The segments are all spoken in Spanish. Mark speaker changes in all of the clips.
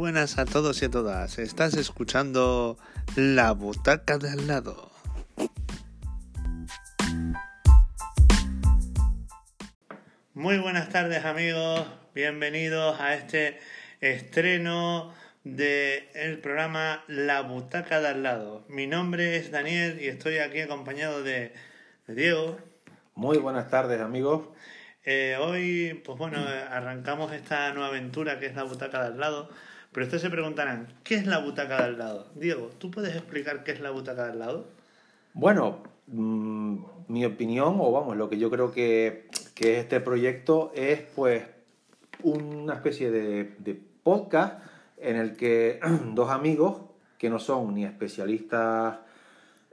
Speaker 1: Buenas a todos y a todas. Estás escuchando La Butaca de al lado. Muy buenas tardes amigos, bienvenidos a este estreno del programa La Butaca de al lado. Mi nombre es Daniel y estoy aquí acompañado de, de Diego.
Speaker 2: Muy buenas tardes amigos.
Speaker 1: Eh, hoy, pues bueno, arrancamos esta nueva aventura que es la butaca de al lado. Pero ustedes se preguntarán, ¿qué es la butaca de al lado? Diego, ¿tú puedes explicar qué es la butaca de al lado?
Speaker 2: Bueno, mmm, mi opinión, o vamos, lo que yo creo que, que este proyecto es pues una especie de, de podcast en el que dos amigos que no son ni especialistas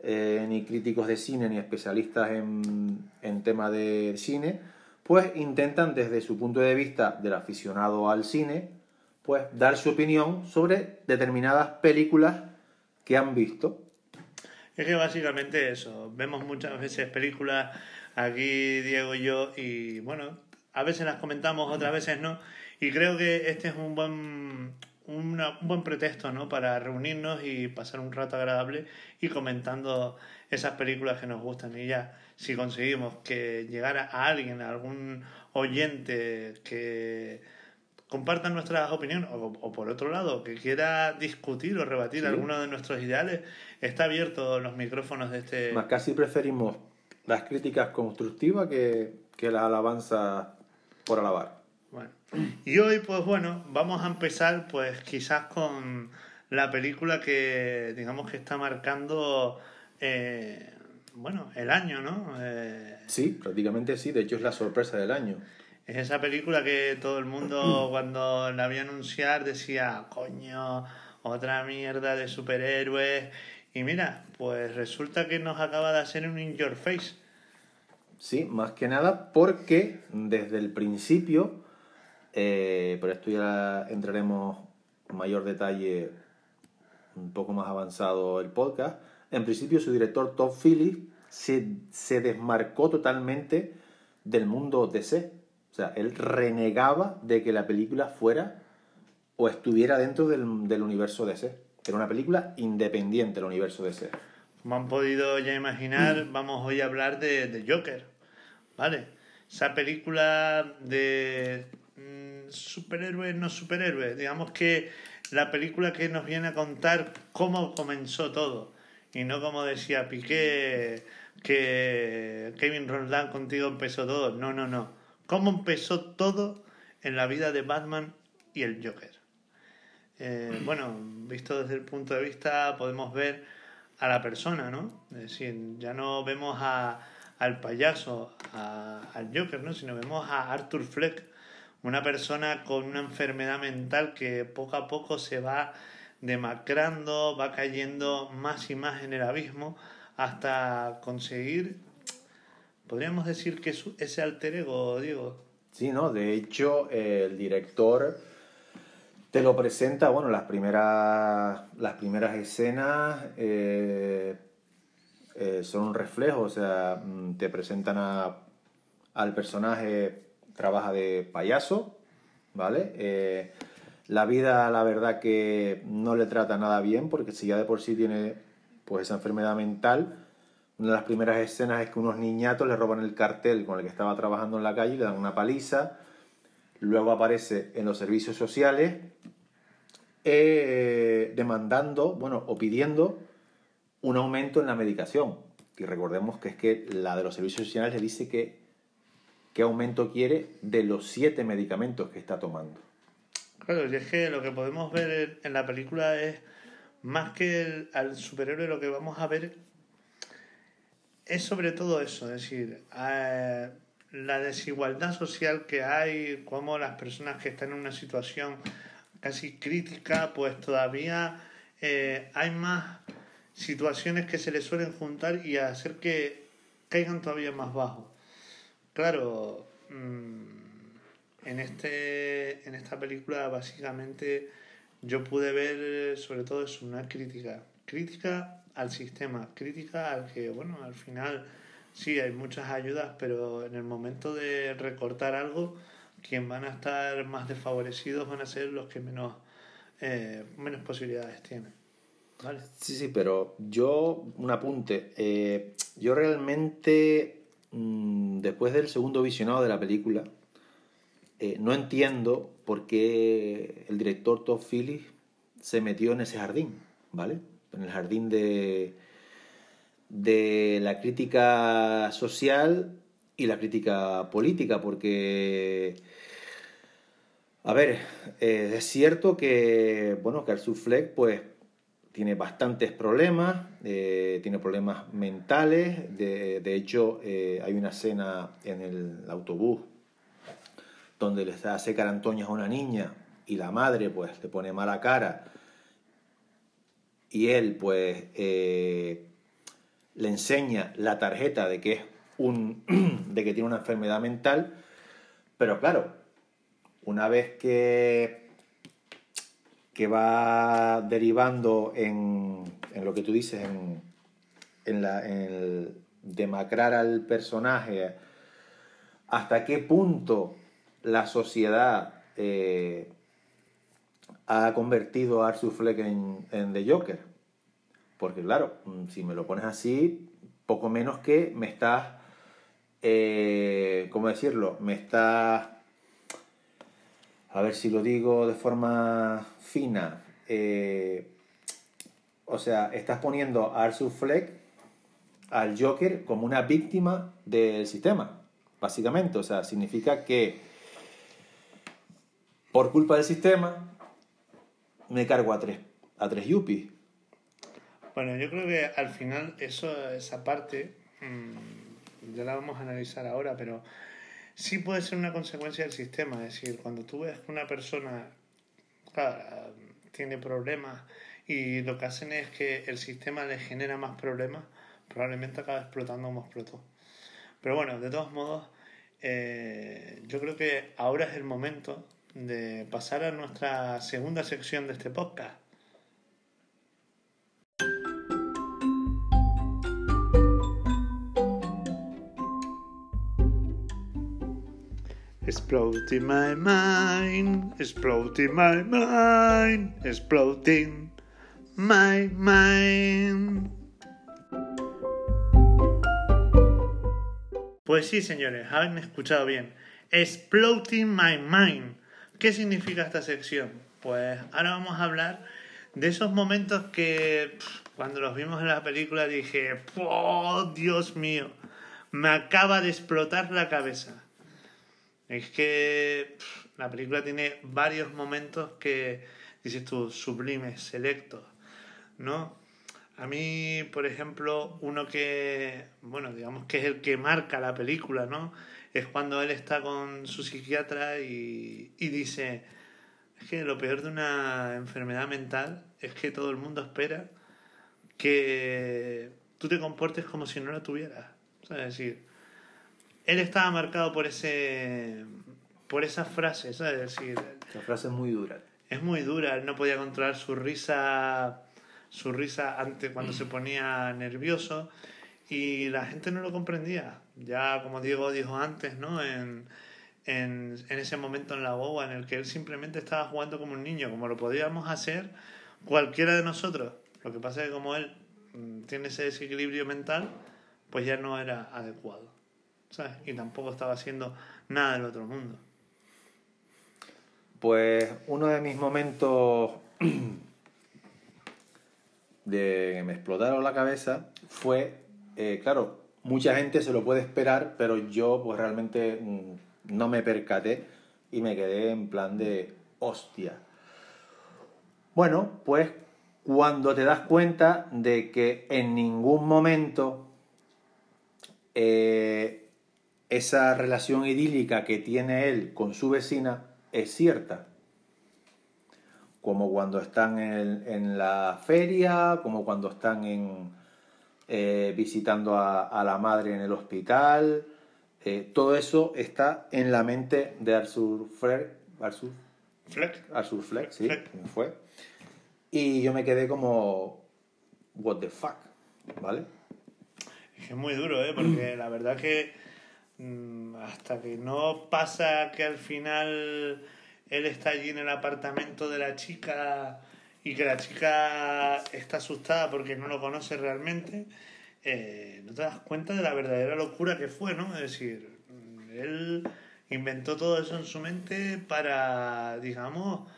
Speaker 2: eh, ni críticos de cine ni especialistas en, en tema de cine, pues intentan desde su punto de vista del aficionado al cine, pues dar su opinión sobre determinadas películas que han visto.
Speaker 1: Es que básicamente eso, vemos muchas veces películas aquí Diego y yo y bueno, a veces las comentamos, otras veces no, y creo que este es un buen un buen pretexto ¿no? para reunirnos y pasar un rato agradable y comentando esas películas que nos gustan y ya si conseguimos que llegara a alguien, a algún oyente que comparta nuestras opiniones o, o por otro lado que quiera discutir o rebatir
Speaker 2: Sí.
Speaker 1: alguno de nuestros ideales, está abierto los micrófonos de este...
Speaker 2: Más casi preferimos las críticas constructivas que, que las alabanzas por alabar.
Speaker 1: Bueno, y hoy, pues bueno, vamos a empezar, pues quizás con la película que, digamos, que está marcando, eh, bueno, el año, ¿no? Eh,
Speaker 2: Sí, prácticamente sí, de hecho es la sorpresa del año.
Speaker 1: Es esa película que todo el mundo, cuando la vio anunciar, decía, coño, otra mierda de superhéroes. Y mira, pues resulta que nos acaba de hacer un In Your Face.
Speaker 2: Sí, más que nada porque desde el principio, eh, pero esto ya entraremos en mayor detalle un poco más avanzado el podcast, en principio su director Todd Phillips se, se desmarcó totalmente del mundo DC. Sea, él renegaba de que la película fuera o estuviera dentro del, del universo DC. Era una película independiente del universo DC.
Speaker 1: Como han podido ya imaginar, vamos hoy a hablar de, de Joker, ¿vale? Esa película de mm, superhéroes, no superhéroes, digamos que la película que nos viene a contar cómo comenzó todo, y no como decía Piqué, que Kevin Roldán contigo empezó todo, no, no, no. ¿Cómo empezó todo en la vida de Batman y el Joker? Eh, bueno, visto desde el punto de vista, podemos ver a la persona, ¿no? Es decir, ya no vemos a, al payaso, al Joker, ¿no? Sino vemos a Arthur Fleck, una persona con una enfermedad mental que poco a poco se va demacrando, va cayendo más y más en el abismo hasta conseguir, podríamos decir que es ese alter ego, Diego.
Speaker 2: Sí, ¿no? De hecho, el director te lo presenta, bueno, las primeras, las primeras escenas eh, eh, son un reflejo, o sea, mm, te presentan a- al personaje, trabaja de payaso, ¿vale? Eh, la vida, la verdad que no le trata nada bien, porque si ya de por sí tiene pues esa enfermedad mental, una de las primeras escenas es que unos niñatos le roban el cartel con el que estaba trabajando en la calle, le dan una paliza, luego aparece en los servicios sociales eh, demandando, bueno, o pidiendo un aumento en la medicación. Y recordemos que es que la de los servicios sociales le dice que qué aumento quiere de los siete medicamentos que está tomando.
Speaker 1: Claro, y es que lo que podemos ver en la película es más que el- al superhéroe, lo que vamos a ver es sobre todo eso, es decir, eh, la desigualdad social que hay, cómo las personas que están en una situación casi crítica, pues todavía eh, hay más situaciones que se les suelen juntar y hacer que caigan todavía más bajo. Claro, mm, en, este, en esta película básicamente yo pude ver sobre todo eso, una crítica. Crítica al sistema, crítica al que, bueno, al final sí hay muchas ayudas, pero en el momento de recortar algo, quien van a estar más desfavorecidos van a ser los que menos eh, menos posibilidades tiene. ¿Vale?
Speaker 2: Sí, sí, pero yo, un apunte. Eh, yo realmente, mm, después del segundo visionado de la película, eh, no entiendo por qué el director Todd Phillips se metió en ese jardín, ¿vale? En el jardín de, de la crítica social y la crítica política, porque, a ver, eh, es cierto que, bueno, que pues, tiene bastantes problemas, eh, tiene problemas mentales, de, de hecho, eh, hay una escena en el autobús donde le hace carantoñas a una niña y la madre, pues, le pone mala cara y él, pues, eh, le enseña la tarjeta de que es un de que tiene una enfermedad mental, pero claro, una vez que que va derivando en, en lo que tú dices, en, en, la, en demacrar al personaje, hasta qué punto la sociedad eh, ha convertido a Arthur Fleck en, en The Joker. Porque claro, mm, si me lo pones así, poco menos que me estás, eh, ¿cómo decirlo? Me estás, a ver si lo digo de forma fina, eh, o sea, estás poniendo a Arthur Fleck, al Joker, como una víctima del sistema, básicamente. O sea, significa que por culpa del sistema me cargo a tres, a tres yuppies.
Speaker 1: Bueno, yo creo que al final eso, esa parte, mmm, ya la vamos a analizar ahora, pero sí puede ser una consecuencia del sistema. Es decir, cuando tú ves que una persona claro, tiene problemas y lo que hacen es que el sistema le genera más problemas, probablemente acaba explotando como explotó. Pero bueno, de todos modos, eh, yo creo que ahora es el momento de pasar a nuestra segunda sección de este podcast. Exploding my mind, exploding my mind, exploding my mind. Pues sí, señores, han escuchado bien. Exploding my mind. ¿Qué significa esta sección? Pues ahora vamos a hablar de esos momentos que cuando los vimos en la película dije, ¡oh, Dios mío! Me acaba de explotar la cabeza. Es que la película tiene varios momentos que, dices tú, sublimes, selectos, ¿no? A mí, por ejemplo, uno que, bueno, digamos que es el que marca la película, ¿no? Es cuando él está con su psiquiatra y, y dice, es que lo peor de una enfermedad mental es que todo el mundo espera que tú te comportes como si no la tuvieras. O sea, es decir, él estaba marcado por ese por esa frase, ¿sabes? Es decir,
Speaker 2: La frase es muy dura.
Speaker 1: es muy dura, él no podía controlar su risa su risa antes cuando se ponía nervioso y la gente no lo comprendía. Ya como Diego dijo antes, ¿no? En, en, en ese momento en la boba en el que él simplemente estaba jugando como un niño, como lo podíamos hacer cualquiera de nosotros. Lo que pasa es que como él mm, tiene ese desequilibrio mental, pues ya no era adecuado. ¿sabes? Y tampoco estaba haciendo nada del otro mundo.
Speaker 2: Pues uno de mis momentos de que me explotaron la cabeza fue, eh, claro, mucha gente se lo puede esperar, pero yo pues realmente mm, no me percaté y me quedé en plan de hostia. Bueno, pues cuando te das cuenta de que en ningún momento eh, esa relación idílica que tiene él con su vecina es cierta como cuando están en, en la feria, como cuando están en, eh, visitando a, a, la madre en el hospital. Eh, todo eso está en la mente de Arthur Fleck. Arthur
Speaker 1: Fleck.
Speaker 2: Arthur Fleck, sí,
Speaker 1: Fleck.
Speaker 2: me fue. Y yo me quedé como, what the fuck, ¿vale?
Speaker 1: Es que es muy duro, ¿eh? Porque la verdad que mm, hasta que no pasa que al final él está allí en el apartamento de la chica y que la chica está asustada porque no lo conoce realmente, eh, no te das cuenta de la verdadera locura que fue, ¿no? Es decir, él inventó todo eso en su mente para, digamos,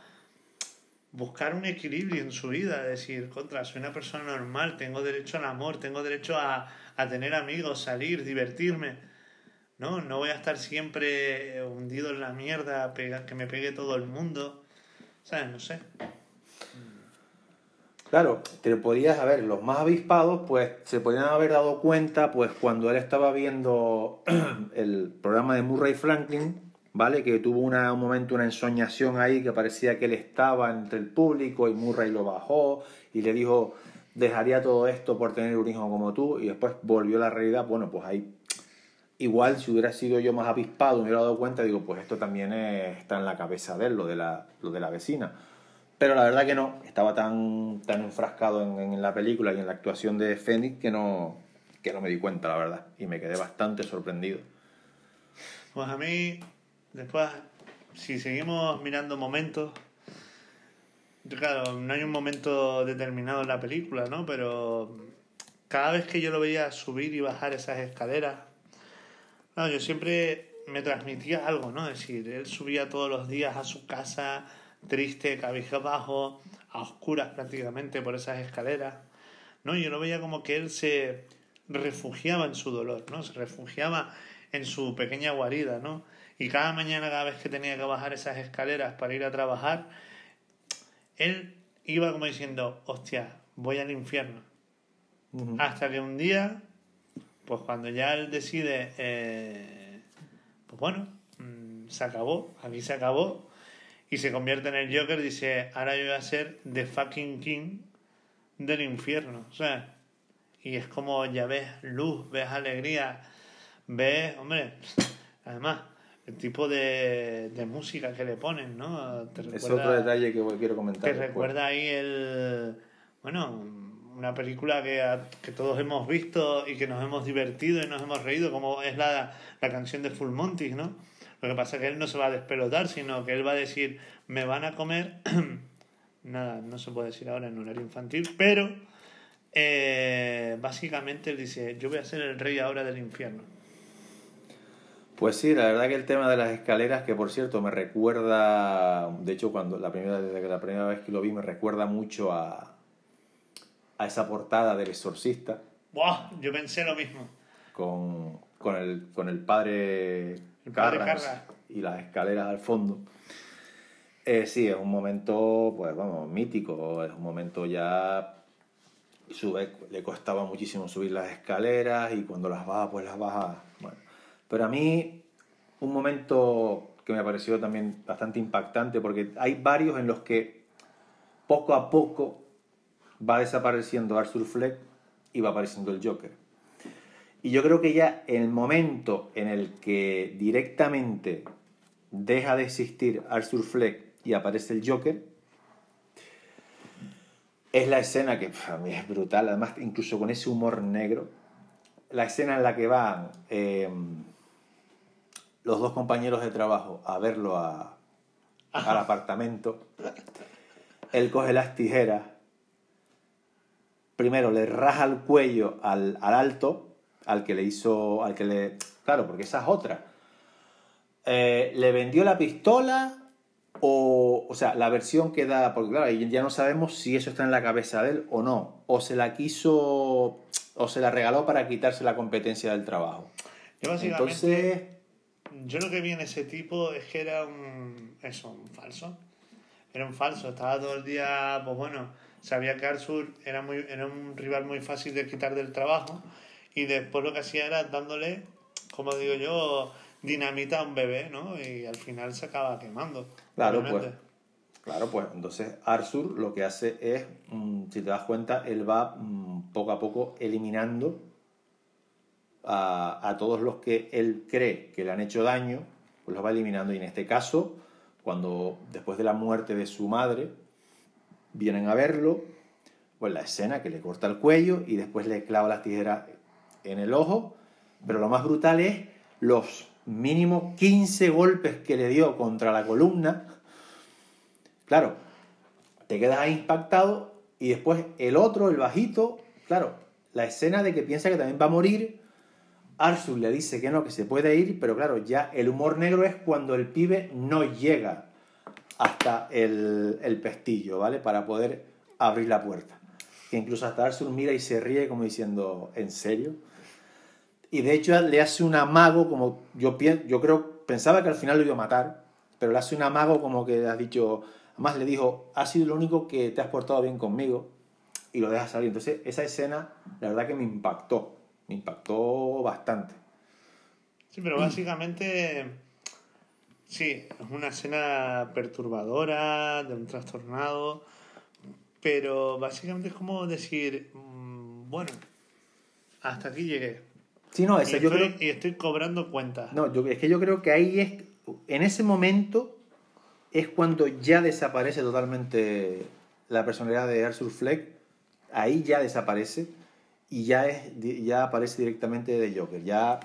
Speaker 1: buscar un equilibrio en su vida, decir, contra, soy una persona normal, tengo derecho al amor, tengo derecho a, a tener amigos, salir, divertirme. No, no voy a estar siempre hundido en la mierda, que me pegue todo el mundo. ¿Sabes? No sé.
Speaker 2: Claro, te podías, a ver, los más avispados, pues se podían haber dado cuenta, pues cuando él estaba viendo el programa de Murray Franklin, ¿vale? Que tuvo una, un momento, una ensoñación ahí que parecía que él estaba entre el público y Murray lo bajó y le dijo, dejaría todo esto por tener un hijo como tú y después volvió a la realidad, bueno, pues ahí igual si hubiera sido yo más avispado, me hubiera dado cuenta, digo, pues esto también está en la cabeza de él, lo de la, lo de la vecina. Pero la verdad que no, estaba tan, tan enfrascado en, en la película y en la actuación de Fenix que no, que no me di cuenta, la verdad, y me quedé bastante sorprendido.
Speaker 1: Pues a mí, después, si seguimos mirando momentos, claro, no hay un momento determinado en la película, ¿no? Pero cada vez que yo lo veía subir y bajar esas escaleras, no, yo siempre me transmitía algo, ¿no? Es decir, él subía todos los días a su casa triste, cabizbajo, a oscuras prácticamente por esas escaleras, ¿no? Yo lo veía como que él se refugiaba en su dolor, ¿no? Se refugiaba en su pequeña guarida, ¿no? Y cada mañana, cada vez que tenía que bajar esas escaleras para ir a trabajar, él iba como diciendo, hostia, voy al infierno. Hasta que un día, pues cuando ya él decide, eh, pues bueno, mm, se acabó, aquí se acabó, y se convierte en el Joker, dice, ahora yo voy a ser the fucking king del infierno. O sea, y es como ya ves luz, ves alegría, ves, hombre, además, el tipo de, de música que le ponen, ¿no?
Speaker 2: es otro detalle que quiero comentar.
Speaker 1: Te recuerda ahí el, bueno, una película que, que todos hemos visto y que nos hemos divertido y nos hemos reído, como es la, la canción de Full Monty, ¿no? Lo que pasa es que él no se va a despelotar, sino que él va a decir, me van a comer, nada, no se puede decir ahora en un horario infantil, pero eh, básicamente él dice, yo voy a ser el rey ahora del infierno.
Speaker 2: Pues sí, la verdad que el tema de las escaleras, que por cierto me recuerda, de hecho cuando la primera, desde la primera vez que lo vi me recuerda mucho a, a esa portada del exorcista.
Speaker 1: ¡Buah! Yo pensé lo mismo.
Speaker 2: Con, con, el, con el padre y las escaleras al fondo. Eh, sí, es un momento, pues vamos, mítico, es un momento ya... Sube, le costaba muchísimo subir las escaleras y cuando las baja, pues las baja. Bueno. Pero a mí, un momento que me pareció también bastante impactante, porque hay varios en los que poco a poco va desapareciendo Arthur Fleck y va apareciendo el Joker. Y yo creo que ya el momento en el que directamente deja de existir Arthur Fleck y aparece el Joker, es la escena que a mí es brutal, además incluso con ese humor negro, la escena en la que van em, los dos compañeros de trabajo a verlo a, al apartamento, él coge las tijeras, primero le raja el cuello al, al alto, al que le hizo, al que le... Claro, porque esa es otra. Eh, ¿Le vendió la pistola o, o sea, la versión que da, porque claro, ya no sabemos si eso está en la cabeza de él o no, o se la quiso, o se la regaló para quitarse la competencia del trabajo.
Speaker 1: Yo Entonces, yo lo que vi en ese tipo es que era un, eso, un falso. Era un falso, estaba todo el día, pues bueno, sabía que Arthur era, muy, era un rival muy fácil de quitar del trabajo y después lo que hacía era dándole, como digo yo, dinamita a un bebé, ¿no? Y al final se acaba quemando.
Speaker 2: Claro, pues. Claro, pues entonces Arthur lo que hace es, mm, si te das cuenta, él va mm, poco a poco eliminando a, a, todos los que él cree que le han hecho daño, pues los va eliminando. Y en este caso, cuando después de la muerte de su madre, vienen a verlo, pues la escena que le corta el cuello y después le clava las tijeras en el ojo, pero lo más brutal es los mínimos 15 golpes que le dio contra la columna claro, te quedas ahí impactado y después el otro, el bajito, claro, la escena de que piensa que también va a morir, Arthur le dice que no, que se puede ir, pero claro, ya el humor negro es cuando el pibe no llega hasta el, el pestillo, ¿vale? Para poder abrir la puerta. Que incluso hasta Arthur mira y se ríe como diciendo, ¿en serio? Y de hecho le hace un amago, como yo, yo creo, pensaba que al final lo iba a matar, pero le hace un amago como que has dicho, además le dijo, has sido lo único que te has portado bien conmigo y lo dejas salir. Entonces esa escena, la verdad que me impactó, me impactó bastante.
Speaker 1: Sí, pero básicamente, sí, es una escena perturbadora, de un trastornado, pero básicamente es como decir, mm, bueno, hasta aquí llegué.
Speaker 2: Sí, no, ese,
Speaker 1: y,
Speaker 2: yo
Speaker 1: estoy,
Speaker 2: creo...
Speaker 1: y estoy cobrando cuentas.
Speaker 2: No, yo, es que yo creo que ahí es, en ese momento es cuando ya desaparece totalmente la personalidad de Arthur Fleck, ahí ya desaparece y ya, es, ya aparece directamente de Joker, ya,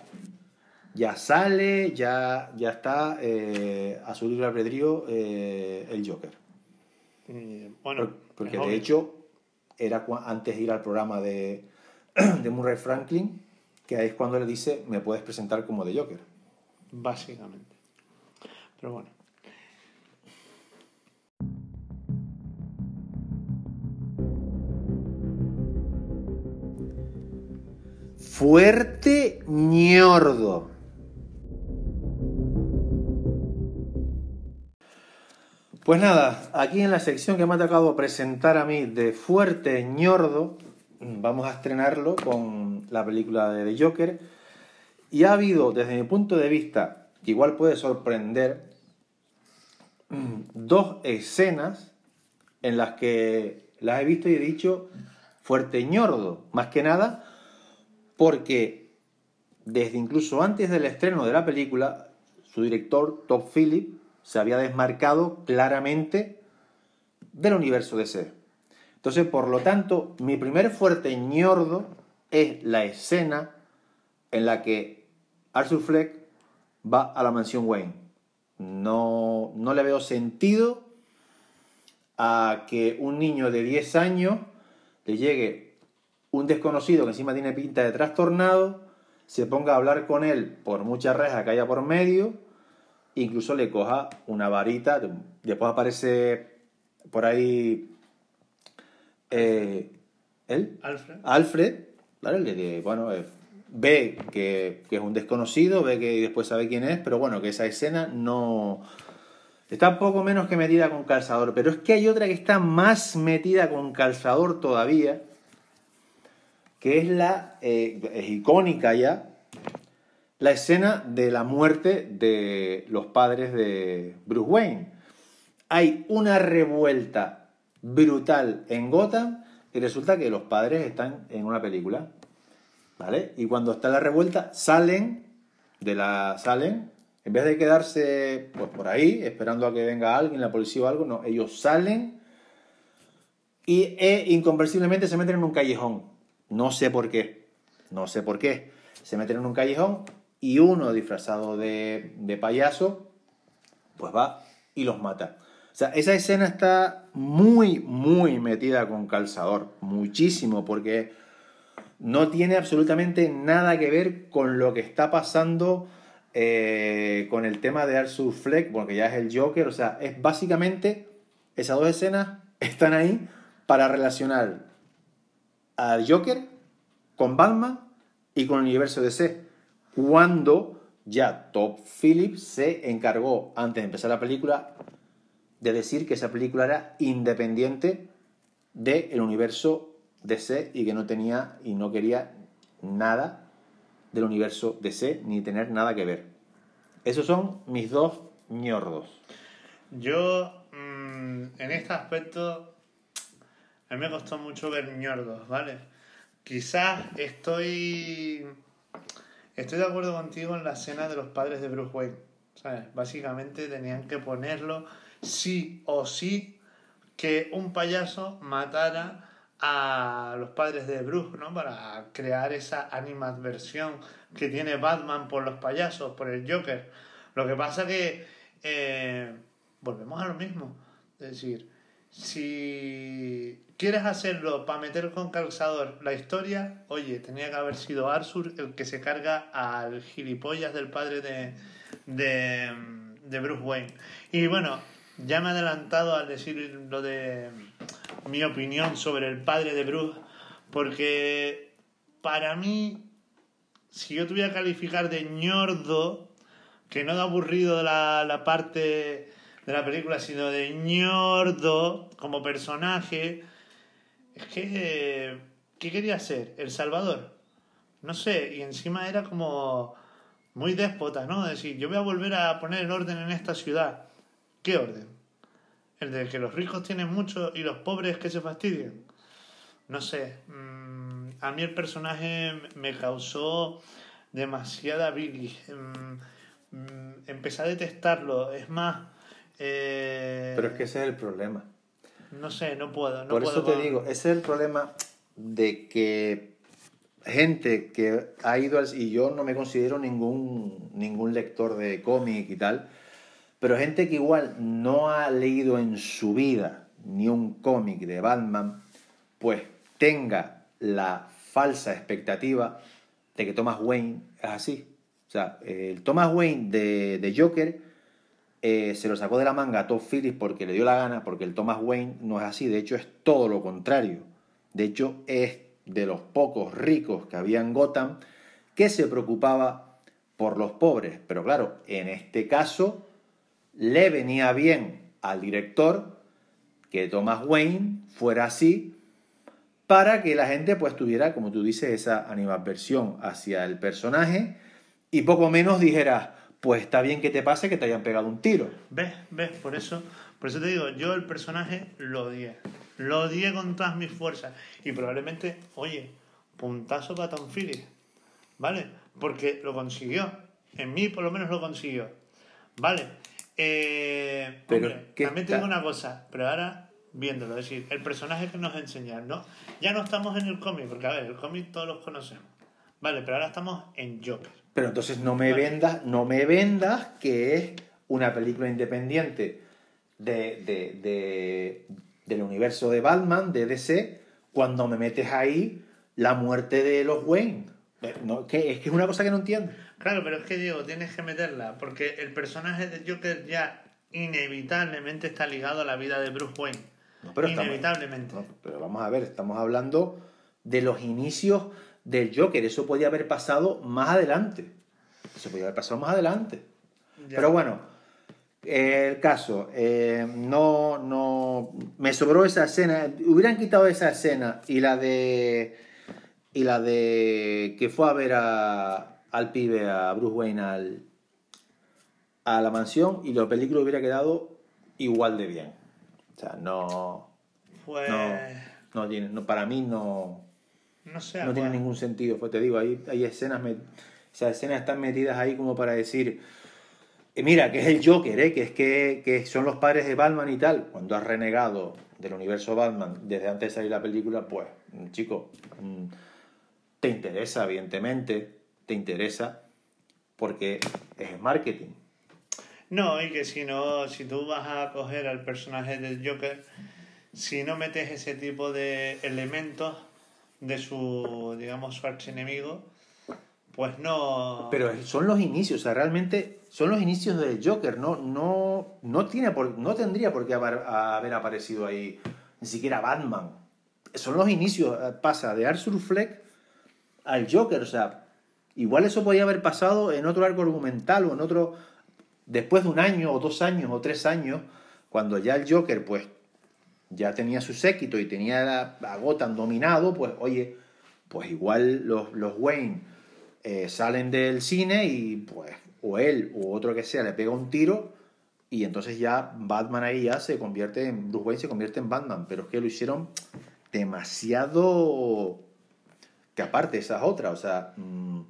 Speaker 2: ya sale, ya, ya está eh, a su libre albedrío eh, el Joker.
Speaker 1: Eh, bueno,
Speaker 2: porque de
Speaker 1: obvio.
Speaker 2: hecho era antes de ir al programa de, de Murray Franklin, que ahí es cuando le dice, me puedes presentar como de Joker.
Speaker 1: Básicamente. Pero bueno.
Speaker 2: Fuerte ñordo. Pues nada, aquí en la sección que me ha tocado presentar a mí de Fuerte ñordo, vamos a estrenarlo con la película de The Joker. Y ha habido, desde mi punto de vista, que igual puede sorprender, mm, dos escenas en las que las he visto y he dicho fuerte ñordo. Más que nada porque desde incluso antes del estreno de la película, su director, Top Phillips, se había desmarcado claramente del universo DC. Entonces, por lo tanto, mi primer fuerte ñordo es la escena en la que Arthur Fleck va a la mansión Wayne. No, no le veo sentido a que un niño de 10 años le llegue un desconocido que encima tiene pinta de trastornado, se ponga a hablar con él por muchas rejas que haya por medio, incluso le coja una varita, después aparece por ahí eh, él,
Speaker 1: Alfred.
Speaker 2: Alfred, Le dice, bueno, eh, ve que, que es un desconocido, ve que después sabe quién es, pero bueno, que esa escena no... Está un poco menos que metida con calzador, pero es que hay otra que está más metida con calzador todavía, que es la, eh, es icónica ya, la escena de la muerte de los padres de Bruce Wayne. Hay una revuelta brutal en Gotham y resulta que los padres están en una película, ¿vale? Y cuando está la revuelta salen de la salen en vez de quedarse pues por ahí esperando a que venga alguien, la policía o algo, no, ellos salen y e, inconversiblemente se meten en un callejón. No sé por qué, no sé por qué. Se meten en un callejón y uno disfrazado de, de payaso, pues va y los mata. O sea, esa escena está muy, muy metida con calzador, muchísimo, porque no tiene absolutamente nada que ver con lo que está pasando eh, con el tema de Arthur Fleck, porque ya es el Joker, o sea, es básicamente, esas dos escenas están ahí para relacionar al Joker con Batman y con el universo DC. Cuando ya Top Phillips se encargó, antes de empezar la película, de decir que esa película era independiente del universo DC y que no tenía y no quería nada del universo DC ni tener nada que ver. Esos son mis dos ñordos.
Speaker 1: Yo, mm, en este aspecto, a mí me costó mucho ver ñordos, ¿vale? Quizás estoy. Estoy de acuerdo contigo en la escena de los padres de Bruce Wayne. ¿Sabes? Básicamente tenían que ponerlo sí o sí que un payaso matara a los padres de Bruce, ¿no? Para crear esa animadversión que tiene Batman por los payasos, por el Joker. Lo que pasa que eh, volvemos a lo mismo. Es decir, si quieres hacerlo para meter con calzador la historia, oye, tenía que haber sido Arsur el que se carga al gilipollas del padre de, de, de Bruce Wayne. Y bueno, ya me he adelantado al decir lo de mi opinión sobre el padre de Bruce, porque para mí, si yo tuviera que calificar de ñordo, que no da aburrido la, la parte de la película, sino de ñordo como personaje, es que, ¿qué quería ser? El Salvador. No sé, y encima era como muy déspota, ¿no? decir, yo voy a volver a poner el orden en esta ciudad. ¿Qué orden? ¿El de que los ricos tienen mucho y los pobres que se fastidian? No sé. Mm, a mí el personaje me causó demasiada bilis. Mm, mm, empecé a detestarlo. Es más. Eh,
Speaker 2: Pero es que ese es el problema.
Speaker 1: No sé, no puedo. No
Speaker 2: Por
Speaker 1: puedo
Speaker 2: eso te
Speaker 1: con-
Speaker 2: digo, ese es el problema de que gente que ha ido al... Y yo no me considero ningún, ningún lector de cómic y tal, pero gente que igual no ha leído en su vida ni un cómic de Batman, pues tenga la falsa expectativa de que Thomas Wayne es así. O sea, el Thomas Wayne de, de Joker eh, se lo sacó de la manga a Todd Phillips porque le dio la gana, porque el Thomas Wayne no es así, de hecho es todo lo contrario. De hecho es de los pocos ricos que había en Gotham que se preocupaba por los pobres. Pero claro, en este caso le venía bien al director que Thomas Wayne fuera así para que la gente pues tuviera, como tú dices, esa animadversión hacia el personaje y poco menos dijera, pues está bien que te pase que te hayan pegado un tiro.
Speaker 1: ¿Ves? ¿Ves? Por eso, por eso te digo, yo el personaje lo odié. Lo odié con todas mis fuerzas. Y probablemente, oye, puntazo para Tom Phillips. ¿Vale? Porque lo consiguió. En mí por lo menos lo consiguió. ¿Vale? Eh,
Speaker 2: Pero,
Speaker 1: hombre,
Speaker 2: ¿qué
Speaker 1: también
Speaker 2: está-
Speaker 1: tengo una cosa, pero ahora viéndolo, es decir, el personaje que nos enseñan, ¿no? Ya no estamos en el cómic, porque a ver, el cómic todos los conocemos. Vale, pero ahora estamos en Joker.
Speaker 2: Pero entonces no me
Speaker 1: Vale.
Speaker 2: vendas, no me vendas que es una película independiente de, de- de- del universo de Batman, de DC, cuando me metes ahí la muerte de los Wayne. Eh, No, que, es que es una cosa que no entiendo.
Speaker 1: Claro, pero es que Diego, tienes que meterla, porque el personaje de Joker ya inevitablemente está ligado a la vida de Bruce Wayne.
Speaker 2: No, pero estamos-
Speaker 1: inevitablemente.
Speaker 2: No, pero vamos a ver, estamos hablando de los inicios del Joker. Eso podía haber pasado más adelante. Eso podía haber pasado más adelante.
Speaker 1: Ya.
Speaker 2: Pero bueno, eh, el caso, eh, no, no, me sobró esa escena. Hubieran quitado esa escena y la de, y la de que fue a ver a, al pibe, a Bruce Wayne, al, a la mansión y la película hubiera quedado igual de bien. O sea, no,
Speaker 1: Pues.
Speaker 2: no, no tiene, no, para mí no,
Speaker 1: No sé.
Speaker 2: no tiene ningún sentido. Pues te digo, hay, hay escenas, met- esas escenas están metidas ahí como para decir, eh, mira, que es el Joker, ¿eh? que es que, que son los padres de Batman y tal. Cuando has renegado del universo Batman desde antes de salir la película, pues, chico, mm, te interesa, evidentemente, te interesa, porque es marketing.
Speaker 1: No, y que si no, si tú vas a coger al personaje del Joker, si no metes ese tipo de elementos de su, digamos, su archienemigo, pues no.
Speaker 2: Pero son los inicios, o sea, realmente son los inicios del Joker, no, no, no, tiene por, no tendría por qué haber, haber aparecido ahí ni siquiera Batman. Son los inicios, eh, pasa de Arthur Fleck al Joker, o sea, igual eso podía haber pasado en otro arco argumental o en otro, después de un año o dos años o tres años, cuando ya el Joker pues ya tenía su séquito y tenía a Gotham dominado, pues oye, pues igual los, los Wayne eh, salen del cine y pues o él o otro que sea le pega un tiro y entonces ya Batman ahí ya se convierte en Bruce Wayne se convierte en Batman pero es que lo hicieron demasiado que aparte esa es otra o sea mm,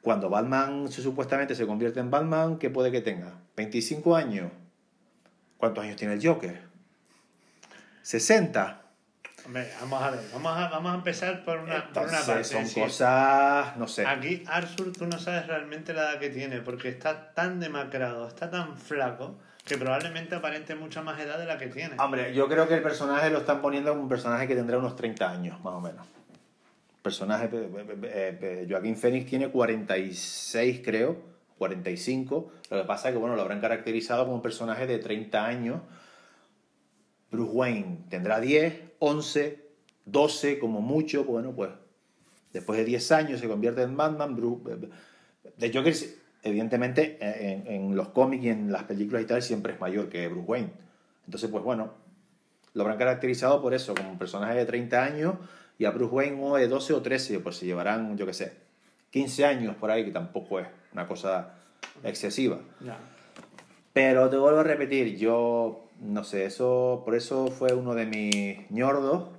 Speaker 2: cuando Batman se, supuestamente se convierte en Batman ¿qué puede que tenga? 25 años ¿cuántos años tiene el Joker? 60
Speaker 1: Hombre, vamos a ver, vamos a, vamos a empezar por una, por una parte.
Speaker 2: son
Speaker 1: decir,
Speaker 2: cosas no sé
Speaker 1: Aquí Arthur tú no sabes realmente la edad que tiene, porque está tan demacrado, está tan flaco, que probablemente aparente mucha más edad de la que tiene.
Speaker 2: Hombre, yo creo que el personaje lo están poniendo como un personaje que tendrá unos 30 años, más o menos. Personaje, eh, eh, Joaquín Phoenix tiene 46, creo, 45. Lo que pasa es que, bueno, lo habrán caracterizado como un personaje de 30 años. Bruce Wayne tendrá 10, 11, 12 como mucho. Bueno, pues después de 10 años se convierte en Batman. Bruce, de Joker, evidentemente, en, en, los cómics y en las películas y tal, siempre es mayor que Bruce Wayne. Entonces, pues bueno, lo habrán caracterizado por eso, como un personaje de 30 años y a Bruce Wayne uno de 12 o 13, pues se llevarán, yo qué sé, 15 años por ahí, que tampoco es una cosa excesiva. Pero te vuelvo a repetir, yo no sé, eso por eso fue uno de mis ñordos.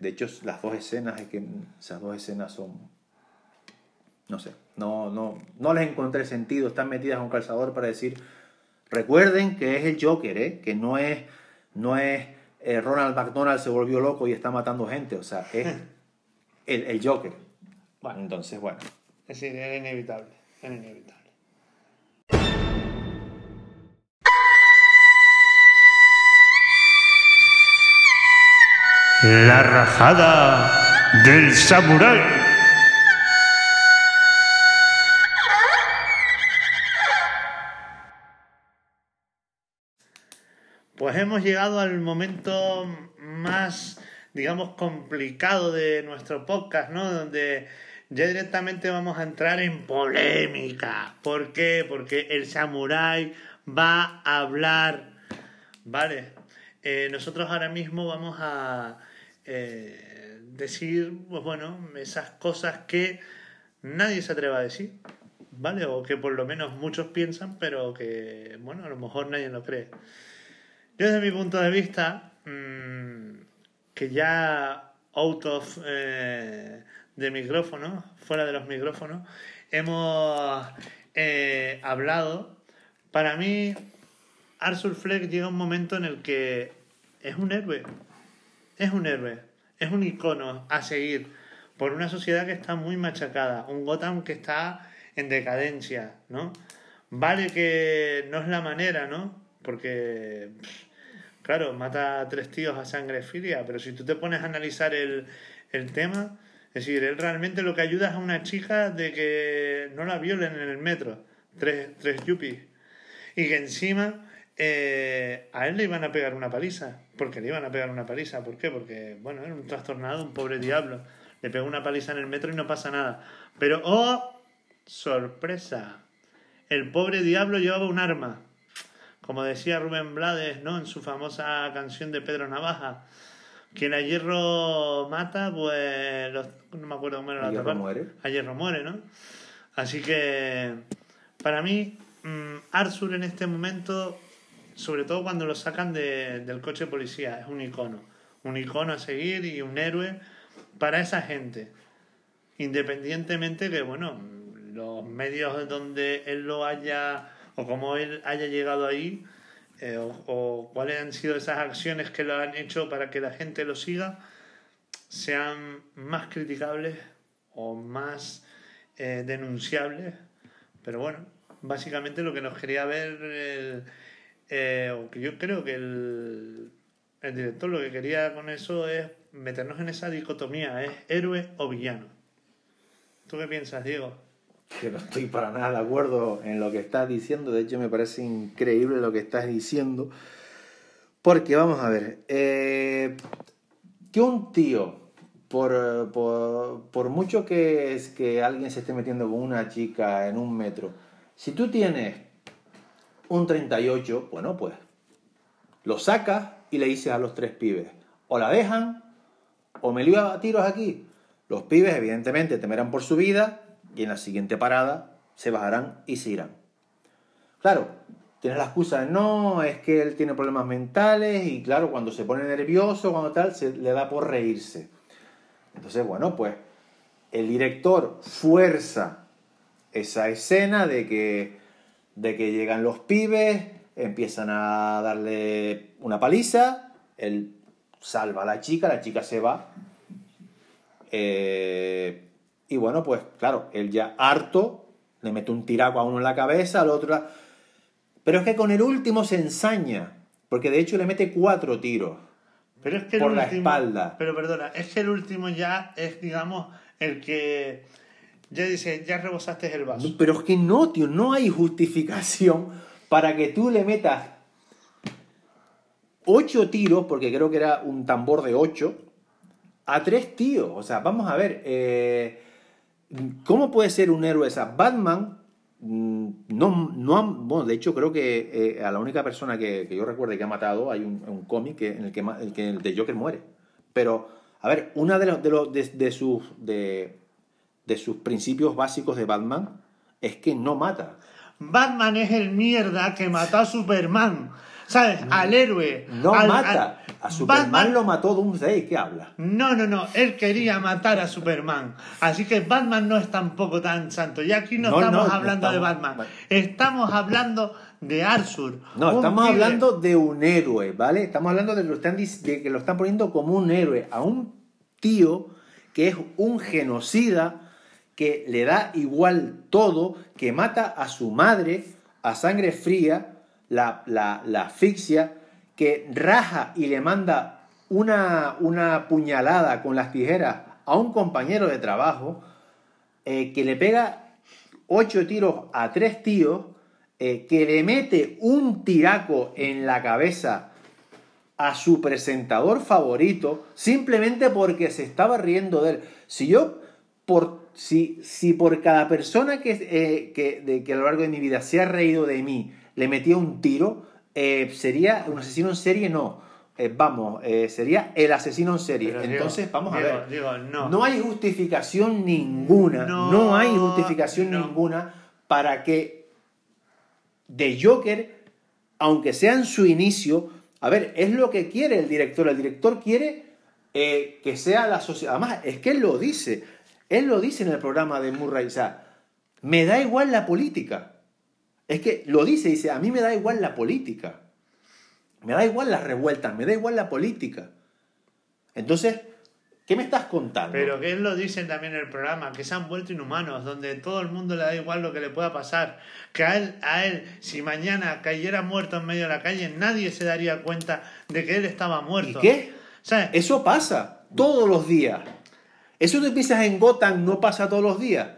Speaker 2: De hecho, las dos escenas, es que esas dos escenas son no sé, no, no, no les encontré sentido, están metidas con calzador para decir, recuerden que es el Joker, ¿eh? que no es, no es eh, Ronald McDonald se volvió loco y está matando gente. O sea, es el, el Joker. Bueno, entonces, bueno.
Speaker 1: Es decir, era inevitable. Era inevitable. La rajada del samurái. Hemos llegado al momento más, digamos, complicado de nuestro podcast, ¿no? Donde ya directamente vamos a entrar en polémica. ¿Por qué? Porque el samurái va a hablar. Vale. Eh, nosotros ahora mismo vamos a eh, decir, pues bueno, esas cosas que nadie se atreva a decir. ¿Vale? O que por lo menos muchos piensan, pero que, bueno, a lo mejor nadie lo cree. Yo desde mi punto de vista, mmm, que ya out of eh, de micrófono, fuera de los micrófonos, hemos eh, hablado, para mí Arthur Fleck llega un momento en el que es un héroe, es un héroe, es un icono a seguir por una sociedad que está muy machacada, un Gotham que está en decadencia, ¿no? Vale que no es la manera, ¿no? Porque Claro, mata a tres tíos a sangre fría, pero si tú te pones a analizar el, tema, es decir, él realmente lo que ayuda es a una chica de que no la violen en el metro, tres, tres yuppies, y que encima eh, a él le iban a pegar una paliza, porque le iban a pegar una paliza, ¿por qué? Porque, bueno, era un trastornado, un pobre diablo, le pegó una paliza en el metro y no pasa nada. Pero, ¡oh! Sorpresa. El pobre diablo llevaba un arma como decía Rubén Blades, ¿no? En su famosa canción de Pedro Navaja, quien a hierro mata, pues no me acuerdo cómo era la
Speaker 2: ¿A hierro muere?
Speaker 1: A hierro muere, ¿no? Así que para mí, mm, Arthur en este momento, sobre todo cuando lo sacan de, del coche de policía, es un icono. Un icono a seguir y un héroe para esa gente. Independientemente que, bueno, los medios donde él lo haya o cómo él haya llegado ahí, eh, o, cuáles han sido esas acciones que lo han hecho para que la gente lo siga, sean más criticables o más eh, denunciables. Pero bueno, básicamente lo que nos quería ver, eh, o que yo creo que el, el director lo que quería con eso es meternos en esa dicotomía, es héroe o villano. ¿Tú qué piensas, Diego?
Speaker 2: Que no estoy para nada de acuerdo en lo que estás diciendo. De hecho, me parece increíble lo que estás diciendo. Porque, vamos a ver, eh, que un tío, por, por, por, mucho que, es que alguien se esté metiendo con una chica en un metro, si tú tienes un 38, bueno, pues lo sacas y le dices a los tres pibes, o la dejan, o me lío a tiros aquí. Los pibes, evidentemente, temerán por su vida y en la siguiente parada se bajarán y se irán. Claro, tienes la excusa no, es que él tiene problemas mentales y claro, cuando se pone nervioso, cuando tal, se le da por reírse. Entonces, bueno, pues el director fuerza esa escena de que, de que llegan los pibes, empiezan a darle una paliza, él salva a la chica, la chica se va. Eh, y bueno, pues claro, él ya harto, le mete un tiraco a uno en la cabeza, al otro... Pero es que con el último se ensaña, porque de hecho le mete cuatro tiros.
Speaker 1: Pero es que
Speaker 2: Por
Speaker 1: el
Speaker 2: la espalda.
Speaker 1: Pero perdona, es que el último ya es, digamos, el que ya dice, ya rebosaste el vaso.
Speaker 2: No, Pero es que no, tío, no hay justificación para que tú le metas ocho tiros, porque creo que era un tambor de ocho, a tres tíos. O sea, vamos a ver, eh, ¿cómo puede ser un héroe esa? Batman, mm, no, no ha- bueno, de hecho creo que eh, a la única persona que, que yo recuerde que ha matado hay un, un cómic en el que, el que el de Joker muere. Pero, a ver, una de, los, de, los, de, de sus, de, de sus principios básicos de Batman es que no mata.
Speaker 1: Batman es el mierda que mató a Superman. ¿Sabes? Al héroe.
Speaker 2: No
Speaker 1: al-
Speaker 2: mata.
Speaker 1: al-
Speaker 2: A Superman
Speaker 1: Batman-
Speaker 2: lo mató Doomsday, ¿qué habla?
Speaker 1: No, no, no. Él quería matar a Superman. Así que Batman no es tampoco tan santo. Y aquí no,
Speaker 2: No,
Speaker 1: estamos
Speaker 2: no,
Speaker 1: hablando de Batman.
Speaker 2: vale.
Speaker 1: Estamos hablando de Arthur.
Speaker 2: No, estamos hablando de un héroe, ¿vale? Estamos hablando de, lo están, de que lo están poniendo como un héroe a un tío que es un genocida, que le da igual todo, que mata a su madre a sangre fría, la, la, la asfixia, que raja y le manda una, una puñalada con las tijeras a un compañero de trabajo, eh, que le pega ocho tiros a tres tíos, eh, que le mete un tiraco en la cabeza a su presentador favorito simplemente porque se estaba riendo de él. Si yo, por, si, si por cada persona que, eh, que, de, que a lo largo de mi vida se ha reído de mí le metía un tiro, eh, sería un asesino en serie, no. Eh, vamos, eh, sería el asesino en serie.
Speaker 1: Pero,
Speaker 2: Entonces, vamos a ver.
Speaker 1: No.
Speaker 2: hay justificación ninguna, no,
Speaker 1: No,
Speaker 2: hay justificación
Speaker 1: no.
Speaker 2: ninguna para que de Joker, aunque sea en su inicio, a ver, es lo que quiere el director. El director quiere eh, que sea la sociedad. Además, es que él lo dice. Él lo dice en el programa de Murray. O sea, me da igual la política. Es que lo dice, dice, a mí me da igual la política. Me da igual las revueltas, me da igual la política. Entonces, ¿qué me estás contando?
Speaker 1: Pero que él lo dice también en el programa, que se han vuelto inhumanos, donde todo el mundo le da igual lo que le pueda pasar. Que a él, a él, si mañana cayera muerto en medio de la calle, nadie se daría cuenta de que él estaba
Speaker 2: ¿Y
Speaker 1: muerto.
Speaker 2: qué?
Speaker 1: ¿Sabes?
Speaker 2: Eso pasa todos los días. Eso que piensas en Gotham no pasa todos los días.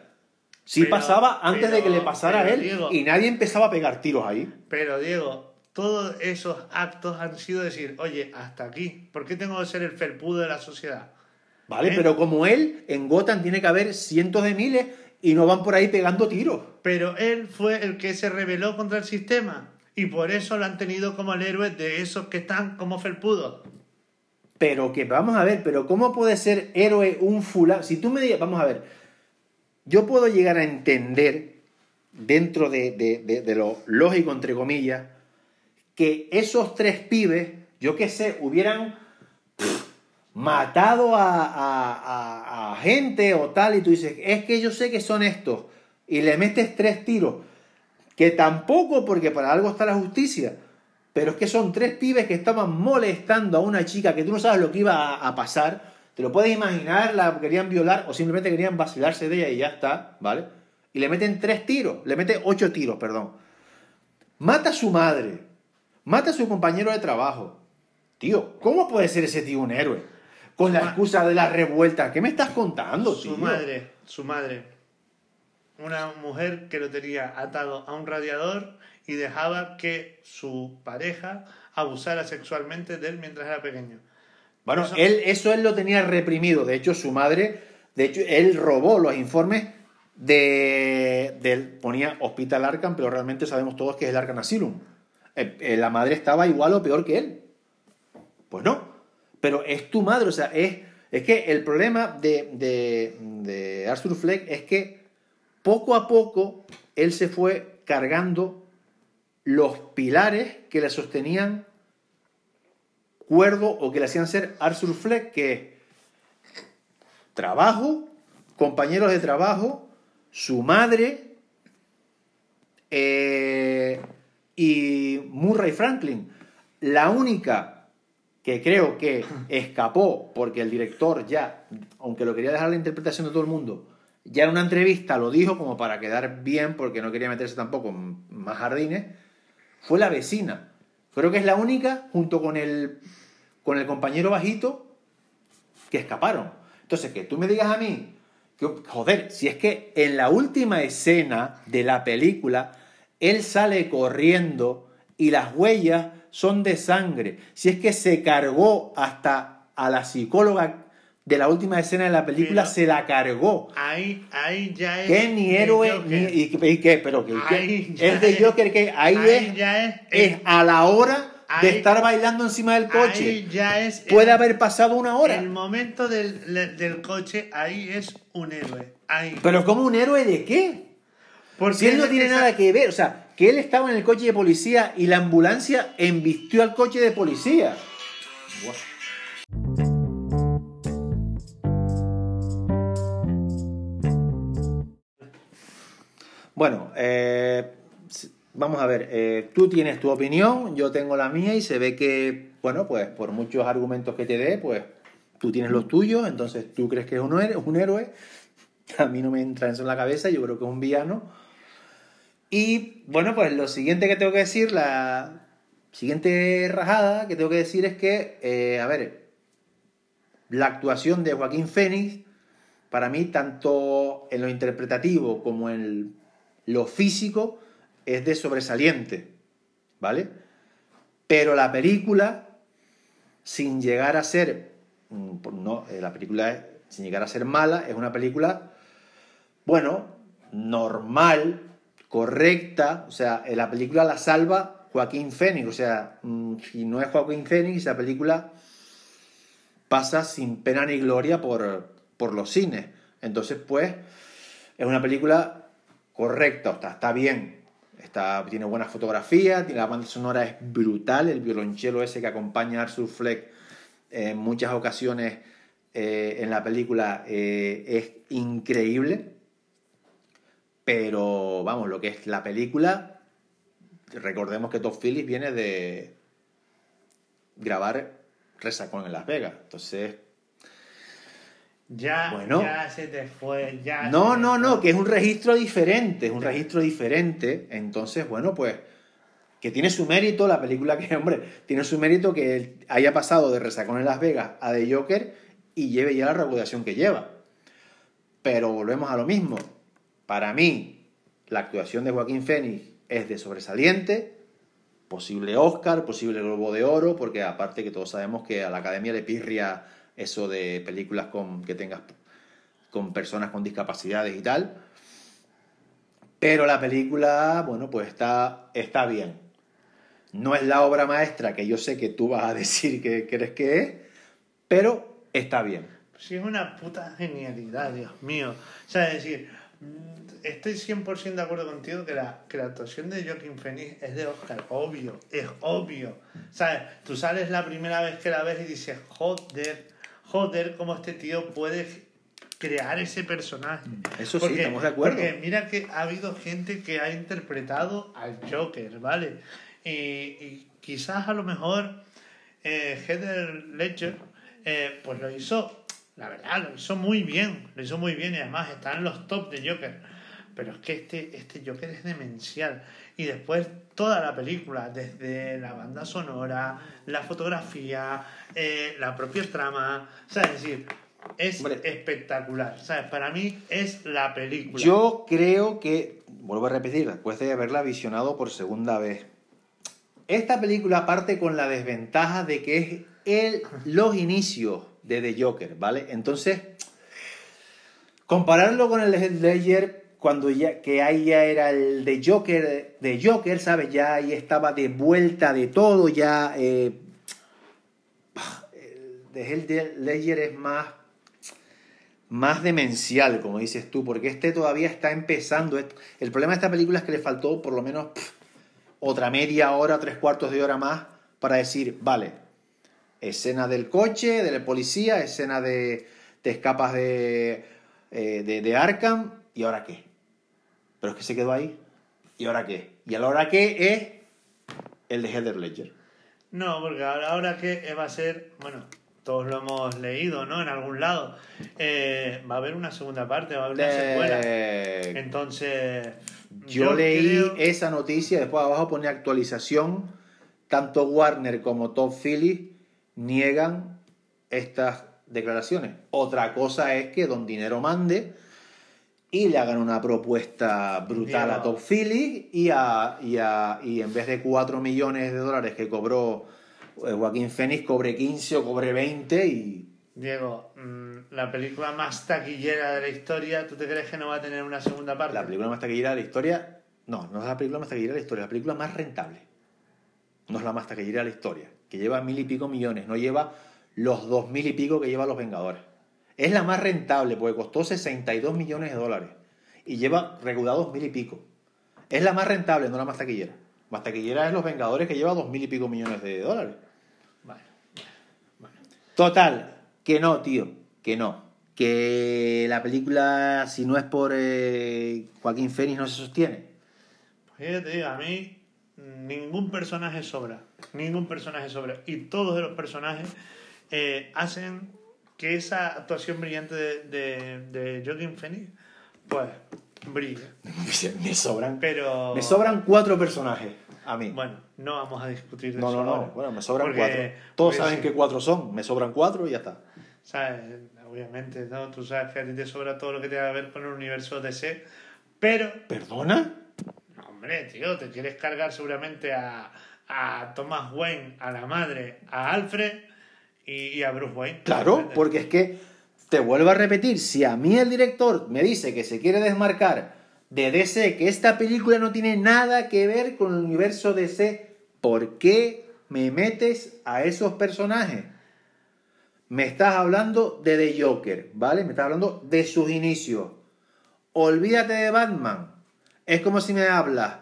Speaker 2: Sí
Speaker 1: Pero-
Speaker 2: pasaba antes de que le pasara a él
Speaker 1: Diego-
Speaker 2: y nadie empezaba a pegar tiros ahí.
Speaker 1: Pero Diego, todos esos actos han sido decir, oye, hasta aquí, ¿por qué tengo que ser el felpudo de la sociedad?
Speaker 2: ¿Vale?
Speaker 1: ¿Eh?
Speaker 2: Pero como él, en Gotham tiene que haber cientos de miles y no van por ahí pegando tiros.
Speaker 1: Pero él fue el que se rebeló contra el sistema. Y por eso lo han tenido como el héroe de esos que están como felpudos.
Speaker 2: Pero que, vamos a ver, pero ¿cómo puede ser héroe un fulano? Si tú me digas, vamos a ver, yo puedo llegar a entender, dentro de, de- de- lo lógico, entre comillas, que esos tres pibes, yo qué sé, hubieran matado a, a- a- gente o tal, y tú dices, es que yo sé que son estos, y le metes tres tiros, que tampoco, porque para algo está la justicia, pero es que son tres pibes que estaban molestando a una chica que tú no sabes lo que iba a pasar, te lo puedes imaginar, la querían violar o simplemente querían vacilarse de ella y ya está, ¿vale? Y le meten tres tiros, le meten ocho tiros, perdón. Mata a su madre, mata a su compañero de trabajo. Tío, ¿cómo puede ser ese tío un héroe? Con la
Speaker 1: Su
Speaker 2: excusa de la revuelta. ¿Qué me estás contando, tío?
Speaker 1: Su madre, su madre. Una mujer que lo tenía atado a un radiador y dejaba que su pareja abusara sexualmente de él mientras era pequeño.
Speaker 2: Bueno,
Speaker 1: Eso-
Speaker 2: él, eso él lo tenía reprimido. De hecho, su madre, de hecho, él robó los informes de, del ponía Hospital Arkham, pero realmente sabemos todos que es el Arkham Asylum. Eh, eh, la madre estaba igual o peor que él. Pues no. Pero es tu madre, o sea, es, es que el problema de, de, de Arthur Fleck es que poco a poco él se fue cargando los pilares que le sostenían cuerdo o que le hacían ser Arthur Fleck, que es trabajo, compañeros de trabajo, su madre eh, y Murray Franklin. La única que creo que escapó porque el director ya, aunque lo quería dejar la interpretación de todo el mundo, ya en una entrevista lo dijo como para quedar bien porque no quería meterse tampoco en más jardines, fue la vecina. Creo que es la única, junto con el, con el compañero bajito, que escaparon. Entonces, que tú me digas a mí, que, joder, si es que en la última escena de la película, él sale corriendo y las huellas son de sangre. Si es que se cargó hasta a la psicóloga de la última escena de la película, se la cargó.
Speaker 1: Ahí, ahí ya es.
Speaker 2: Que ni héroe, ni, y, qué, pero que, es de Joker que ahí, es,
Speaker 1: ya es,
Speaker 2: es, a la hora de estar bailando encima del coche.
Speaker 1: Ahí ya es.
Speaker 2: Puede haber pasado una hora.
Speaker 1: El momento del, del coche, ahí es un héroe. Ahí.
Speaker 2: Pero como un héroe de qué? Porque si él no tiene nada que ver, o sea, que él estaba en el coche de policía y la ambulancia embistió al coche de policía. Bueno, eh, vamos a ver, eh, tú tienes tu opinión, yo tengo la mía y se ve que, bueno, pues por muchos argumentos que te dé, pues tú tienes los tuyos, entonces tú crees que es un un héroe. a mí no me entra eso en la cabeza, yo creo que es un villano y bueno, pues lo siguiente que tengo que decir, la siguiente rajada que tengo que decir es que, eh, a ver, la actuación de Joaquín Fénix, para mí, tanto en lo interpretativo como en lo físico, es de sobresaliente, ¿vale? Pero la película, sin llegar a ser, mm, no, eh, la película, sin llegar a ser mala, es una película, bueno, normal, correcta, o sea, en la película la salva Joaquín Fénix, o sea, mm, si no es Joaquín Fénix, la película pasa sin pena ni gloria por, por los cines. Entonces, pues, es una película correcta, está, está bien, está, tiene buena fotografía, la banda sonora es brutal, el violonchelo ese que acompaña a Arthur Fleck en muchas ocasiones eh, en la película eh, es increíble. Pero vamos, lo que es la película, recordemos que Todd Phillips viene de grabar Resacón en Las Vegas. Entonces.
Speaker 1: Ya,
Speaker 2: bueno,
Speaker 1: ya se te fue, ya.
Speaker 2: No, no, no, que es un registro diferente, es un registro diferente. Entonces, bueno, pues que tiene su mérito la película que, hombre, tiene su mérito que haya pasado de Resacón en Las Vegas a The Joker y lleve ya la reputación que lleva. Pero volvemos a lo mismo. Para mí, la actuación de Joaquín Fénix es de sobresaliente, posible Oscar, posible Globo de Oro, porque aparte que todos sabemos que a la academia le pirria eso de películas con, que tengas con personas con discapacidades y tal. Pero la película, bueno, pues está, está bien. No es la obra maestra que yo sé que tú vas a decir que crees que es, pero está bien.
Speaker 1: Sí, es una puta genialidad, Dios mío. O sea, es decir, estoy 100% de acuerdo contigo que la, que la actuación de Joaquin Phoenix es de Oscar, obvio, es obvio. ¿Sabes? Tú sales la primera vez que la ves y dices, joder, joder, cómo este tío puede crear ese personaje.
Speaker 2: Eso sí, estamos de acuerdo.
Speaker 1: Porque mira que ha habido gente que ha interpretado al Joker, ¿vale? Y, quizás a lo mejor eh, Heather Ledger eh, pues lo hizo la verdad, lo hizo muy bien, lo hizo muy bien y además está en los top de Joker. Pero es que este, este Joker es demencial. Y después toda la película, desde la banda sonora, la fotografía, eh, la propia trama, ¿sabes? Es decir, es espectacular. ¿Sabes? Para mí es la película.
Speaker 2: Yo creo que, vuelvo a repetir, después de haberla visionado por segunda vez, esta película parte con la desventaja de que es el, los inicios de The Joker, ¿vale? Entonces, compararlo con el Ledger cuando ya que ahí ya era el de Joker, de Joker, ¿sabes? Ya ahí estaba de vuelta de todo, ya eh, de Ledger es más más demencial, como dices tú, porque este todavía está empezando. El problema de esta película es que le faltó por lo menos otra media hora, tres cuartos de hora más para decir, vale, escena del coche, de la policía, escena de, te escapas eh, de, de, Arkham, ¿y ahora qué? Pero es que se quedó ahí. ¿Y ahora qué? ¿Y ahora qué es el de Heather Ledger?
Speaker 1: No, porque ahora, ahora qué va a ser, bueno, todos lo hemos leído, ¿no? En algún lado. Eh, va a haber una segunda parte, va a haber una secuela.
Speaker 2: Eh,
Speaker 1: Entonces.
Speaker 2: yo, leí
Speaker 1: creo-
Speaker 2: esa noticia, después abajo pone actualización. Tanto Warner como Top Phillips niegan estas declaraciones. Otra cosa es que Don Dinero mande y le hagan una propuesta brutal a Top Phillips y, a, y, a- y en vez de 4 millones de dólares que cobró eh, Joaquín Phoenix, cobre 15 o cobre 20 y
Speaker 1: Diego, mm, la película más taquillera de la historia, ¿tú te crees que no va a tener una segunda parte?
Speaker 2: La película más taquillera de la historia. No, no es la película más taquillera de la historia, la película más rentable. No es la más taquillera de la historia, que lleva mil y pico millones, no lleva los dos mil y pico que lleva Los Vengadores. Es la más rentable porque costó 62 millones de dólares y lleva recaudados mil y pico. Es la más rentable, no la más taquillera. Más taquillera es Los Vengadores que lleva dos mil y pico millones de dólares.
Speaker 1: Bueno.
Speaker 2: Total, que no, tío, que no. Que la película, si no es por eh, Joaquín Phoenix, no se sostiene.
Speaker 1: Pues yo te digo, a mí ningún personaje sobra. Ningún personaje sobra. Y todos de los personajes eh, hacen que esa actuación brillante de, de, de Joaquin Phoenix, pues, brille.
Speaker 2: Me sobran.
Speaker 1: Pero.
Speaker 2: Me sobran cuatro personajes a mí.
Speaker 1: Bueno, no vamos a discutir de
Speaker 2: no,
Speaker 1: eso.
Speaker 2: no, no.
Speaker 1: ahora.
Speaker 2: Bueno, me sobran
Speaker 1: Porque-
Speaker 2: cuatro. Todos saben
Speaker 1: sí,
Speaker 2: que cuatro son. Me sobran cuatro y ya está.
Speaker 1: ¿Sabes? Obviamente, ¿no? Tú sabes que a ti te sobra todo lo que tenga que ver con el universo DC. Pero
Speaker 2: ¿Perdona?
Speaker 1: No, Hombre, tío, te quieres cargar seguramente a, a Thomas Wayne, a la madre, a Alfred y, a Bruce Wayne.
Speaker 2: Claro, porque es que te vuelvo a repetir, si a mí el director me dice que se quiere desmarcar de DC, que esta película no tiene nada que ver con el universo DC, ¿por qué me metes a esos personajes? Me estás hablando de The Joker, ¿vale? Me estás hablando de sus inicios. Olvídate de Batman. Es como si me hablas.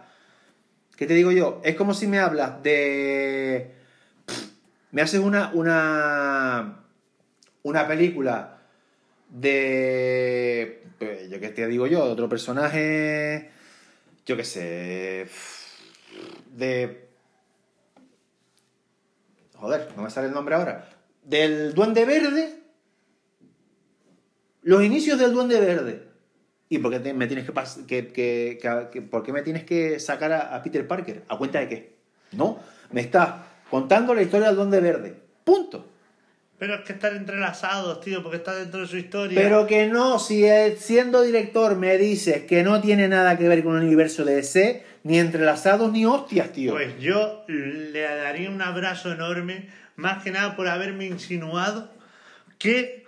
Speaker 2: ¿Qué te digo yo? Es como si me hablas de. Me haces una. una. una película de. pues, Yo qué te digo yo, de otro personaje. Yo qué sé. De. Joder, no me sale el nombre ahora. Del Duende Verde. Los inicios del Duende Verde. ¿Y por qué me tienes que, me tienes que sacar a, a Peter Parker? ¿A cuenta de qué? No, me estás contando la historia del Duende Verde. Punto.
Speaker 1: Pero es que están entrelazados, tío, porque está dentro de su historia.
Speaker 2: Pero que no, si eh, siendo director me dices que no tiene nada que ver con el universo de DC, ni entrelazados ni hostias, tío.
Speaker 1: Pues yo le daría un abrazo enorme, más que nada por haberme insinuado que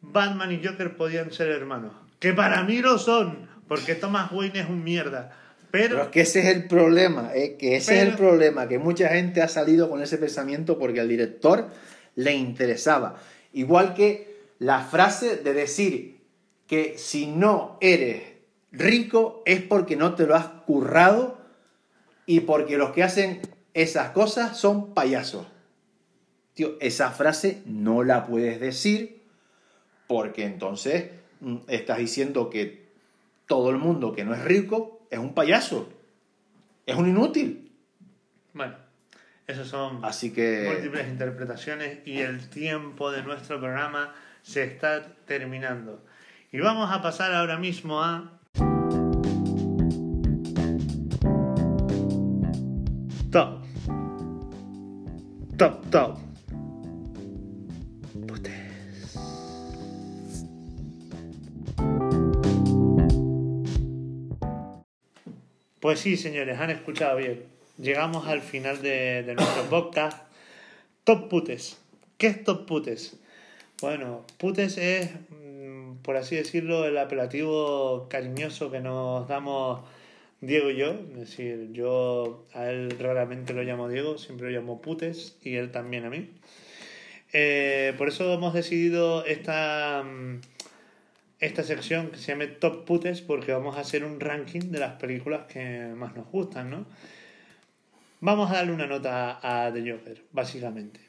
Speaker 1: Batman y Joker podían ser hermanos. Que para mí lo son, porque Thomas Wayne es un mierda.
Speaker 2: Pero
Speaker 1: Pero,
Speaker 2: es que ese es el problema, eh, que ese es el problema, que mucha gente ha salido con ese pensamiento porque al director le interesaba. Igual que la frase de decir que si no eres rico es porque no te lo has currado y porque los que hacen esas cosas son payasos. Tío, esa frase no la puedes decir porque entonces mm, estás diciendo que todo el mundo que no es rico es un payaso. Es un inútil.
Speaker 1: bueno, esos son
Speaker 2: Así que...
Speaker 1: múltiples interpretaciones y el tiempo de nuestro programa se está terminando. Y vamos a pasar ahora mismo a... Top. Top, top. Pues sí, señores, han escuchado bien. Llegamos al final de, de nuestro podcast. Top Putes. ¿Qué es Top Putes? Bueno, Putes es, mm, por así decirlo, el apelativo cariñoso que nos damos Diego y yo. Es decir, yo a él raramente lo llamo Diego, siempre lo llamo Putes y él también a mí. Eh, por eso hemos decidido esta, mm, esta sección que se llame Top Putes porque vamos a hacer un ranking de las películas que más nos gustan, ¿no? Vamos a darle una nota a The Joker, básicamente.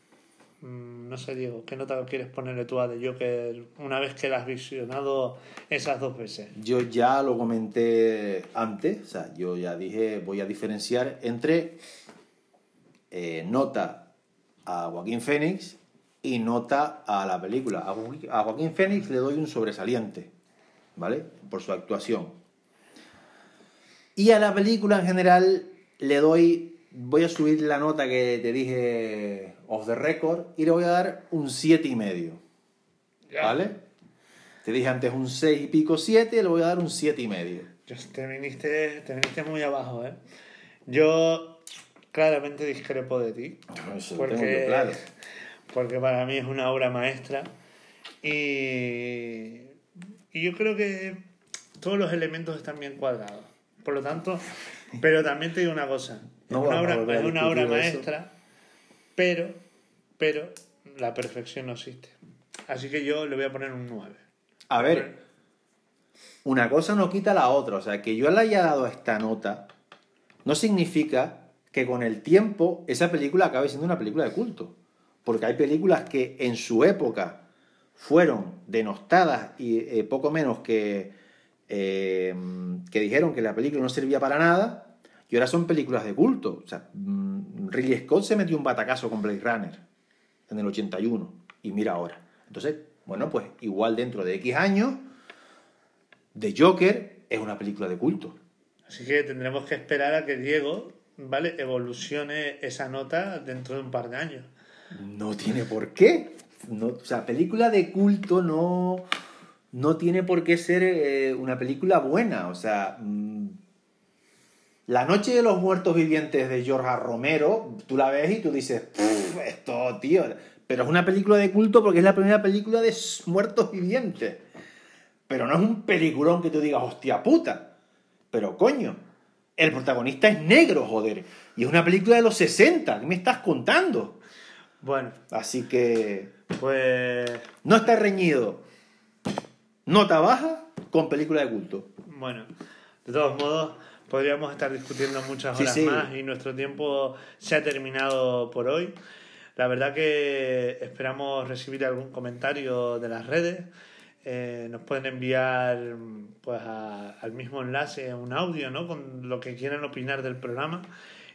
Speaker 1: Mm, No sé, Diego, ¿qué nota quieres ponerle tú a The Joker una vez que la has visionado esas dos veces?
Speaker 2: Yo ya lo comenté antes, o sea, yo ya dije, voy a diferenciar entre eh, nota a Joaquín Phoenix y nota a la película. A Joaquín- Phoenix le doy un sobresaliente, ¿vale? Por su actuación. Y a la película en general le doy, voy a subir la nota que te dije off the record y le voy a dar un siete y medio. ¿vale? Te dije antes un 6 y pico 7, le voy a dar un siete y medio.
Speaker 1: Te viniste, te viniste muy abajo, ¿eh? Yo claramente discrepo de ti.
Speaker 2: Eso lo
Speaker 1: Porque,
Speaker 2: tengo yo claro.
Speaker 1: Porque para mí es una obra maestra. Y, y yo creo que todos los elementos están bien cuadrados. Por lo tanto, pero también te digo una cosa. Es una obra, es una obra
Speaker 2: eso.
Speaker 1: maestra, pero, pero la perfección no existe. Así que yo le voy a poner un 9.
Speaker 2: A ver, una cosa no quita la otra. O sea, que yo le haya dado esta nota no significa que con el tiempo esa película acabe siendo una película de culto. Porque hay películas que en su época fueron denostadas y eh, poco menos que, eh, que dijeron que la película no servía para nada y ahora son películas de culto. O sea, mm, Ridley Scott se metió un batacazo con Blade Runner en el 81 y mira ahora. Entonces, bueno, pues igual dentro de X años, The Joker es una película de culto.
Speaker 1: Así que tendremos que esperar a que Diego, ¿vale? Evolucione esa nota dentro de un par de años.
Speaker 2: No tiene por qué. O sea, película de culto no, no tiene por qué ser eh, una película buena. O sea, mm, La Noche de los Muertos Vivientes de George. Romero, tú la ves y tú dices, "Pff, esto, tío. Pero es una película de culto porque es la primera película de muertos vivientes. Pero no es un peliculón que tú digas, hostia puta. Pero coño, el protagonista es negro, joder. Y es una película de los 60. ¿Qué me estás contando?
Speaker 1: Bueno,
Speaker 2: Así que
Speaker 1: pues
Speaker 2: no está reñido. Nota baja con película de culto.
Speaker 1: Bueno, de todos modos, podríamos estar discutiendo muchas
Speaker 2: Sí,
Speaker 1: horas
Speaker 2: sí.
Speaker 1: más y nuestro tiempo se ha terminado por hoy. La verdad que esperamos recibir algún comentario de las redes. Eh, nos pueden enviar pues a- al mismo enlace un audio ¿no? con lo que quieran opinar del programa.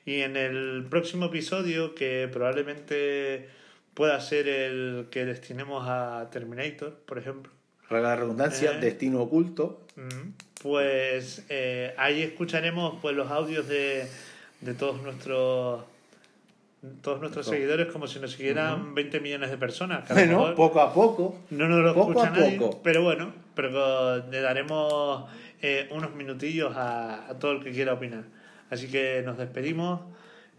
Speaker 1: Y en el próximo episodio, que probablemente pueda ser el que destinemos a Terminator, por ejemplo,
Speaker 2: la redundancia,
Speaker 1: Eh.
Speaker 2: destino oculto.
Speaker 1: Mm, Pues eh, ahí escucharemos pues los audios de, de todos nuestros todos nuestros seguidores como si nos siguieran 20 millones de personas.
Speaker 2: Bueno,
Speaker 1: mejor
Speaker 2: poco a poco.
Speaker 1: no nos lo
Speaker 2: poco
Speaker 1: escucha
Speaker 2: a
Speaker 1: nadie,
Speaker 2: poco.
Speaker 1: pero bueno, pero le daremos eh, unos minutillos a, a todo el que quiera opinar. Así que nos despedimos.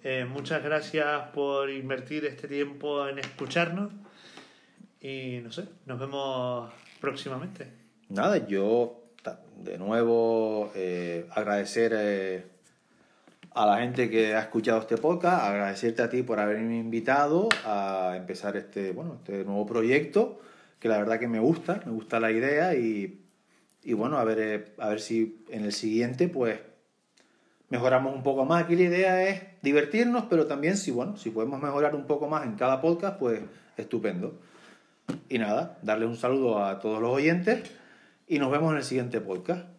Speaker 1: Eh, muchas gracias por invertir este tiempo en escucharnos y no sé, nos vemos próximamente.
Speaker 2: Nada, yo de nuevo eh, agradecer eh, a la gente que ha escuchado este podcast, agradecerte a ti por haberme invitado a empezar este, bueno, este nuevo proyecto, que la verdad que me gusta, me gusta la idea y, y bueno, a ver, a ver si en el siguiente pues mejoramos un poco más. Aquí la idea es divertirnos, pero también si, bueno, si podemos mejorar un poco más en cada podcast, pues estupendo. Y nada, darles un saludo a todos los oyentes y nos vemos en el siguiente podcast.